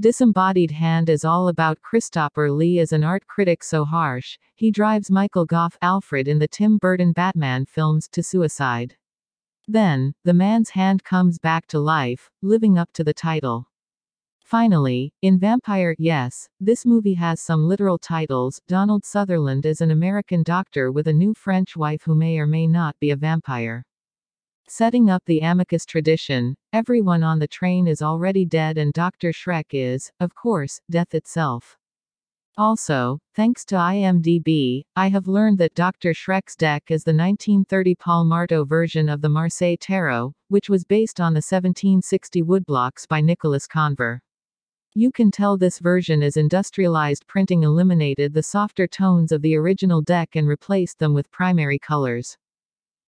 Disembodied Hand is all about Christopher Lee as an art critic so harsh, he drives Michael Gough Alfred in the Tim Burton Batman films to suicide. Then, the man's hand comes back to life, living up to the title. Finally, in Vampire Yes, this movie has some literal titles. Donald Sutherland is an American doctor with a new French wife who may or may not be a vampire. Setting up the amicus tradition, everyone on the train is already dead and Dr. Schreck is, of course, death itself. Also, thanks to IMDb, I have learned that Dr. Schreck's deck is the 1930 Paul Marteau version of the Marseille Tarot, which was based on the 1760 woodblocks by Nicolas Conver. You can tell this version is industrialized printing eliminated the softer tones of the original deck and replaced them with primary colors.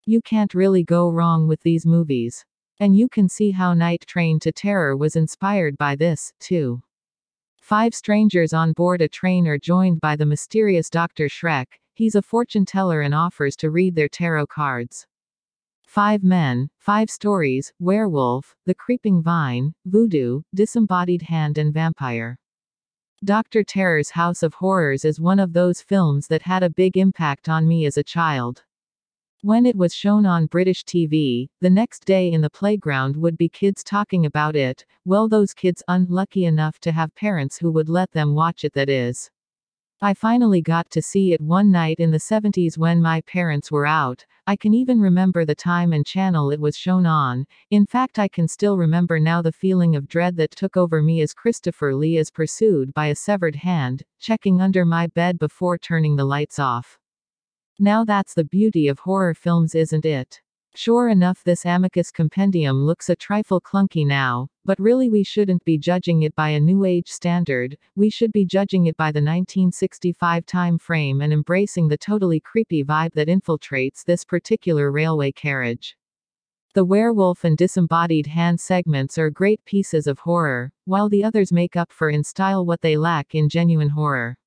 You can't really go wrong with these movies. And you can see how Night Train to Terror was inspired by this, too. Five strangers on board a train are joined by the mysterious Dr. Schreck. He's a fortune teller and offers to read their tarot cards. Five Men, Five Stories, Werewolf, The Creeping Vine, Voodoo, Disembodied Hand, and Vampire. Dr. Terror's House of Horrors is one of those films that had a big impact on me as a child. When it was shown on British TV, the next day in the playground would be kids talking about it, well, those kids unlucky enough to have parents who would let them watch it, that is. I finally got to see it one night in the 70s when my parents were out. I can even remember the time and channel it was shown on. In fact, I can still remember now the feeling of dread that took over me as Christopher Lee is pursued by a severed hand, checking under my bed before turning the lights off. Now that's the beauty of horror films, isn't it? Sure enough, this Amicus compendium looks a trifle clunky now, but really we shouldn't be judging it by a new age standard, we should be judging it by the 1965 time frame and embracing the totally creepy vibe that infiltrates this particular railway carriage. The werewolf and disembodied hand segments are great pieces of horror, while the others make up for in style what they lack in genuine horror.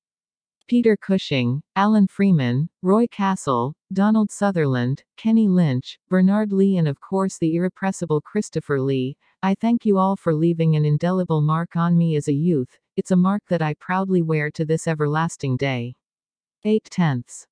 Peter Cushing, Alan Freeman, Roy Castle, Donald Sutherland, Kenny Lynch, Bernard Lee, and of course the irrepressible Christopher Lee. I thank you all for leaving an indelible mark on me as a youth, it's a mark that I proudly wear to this everlasting day. 8 tenths.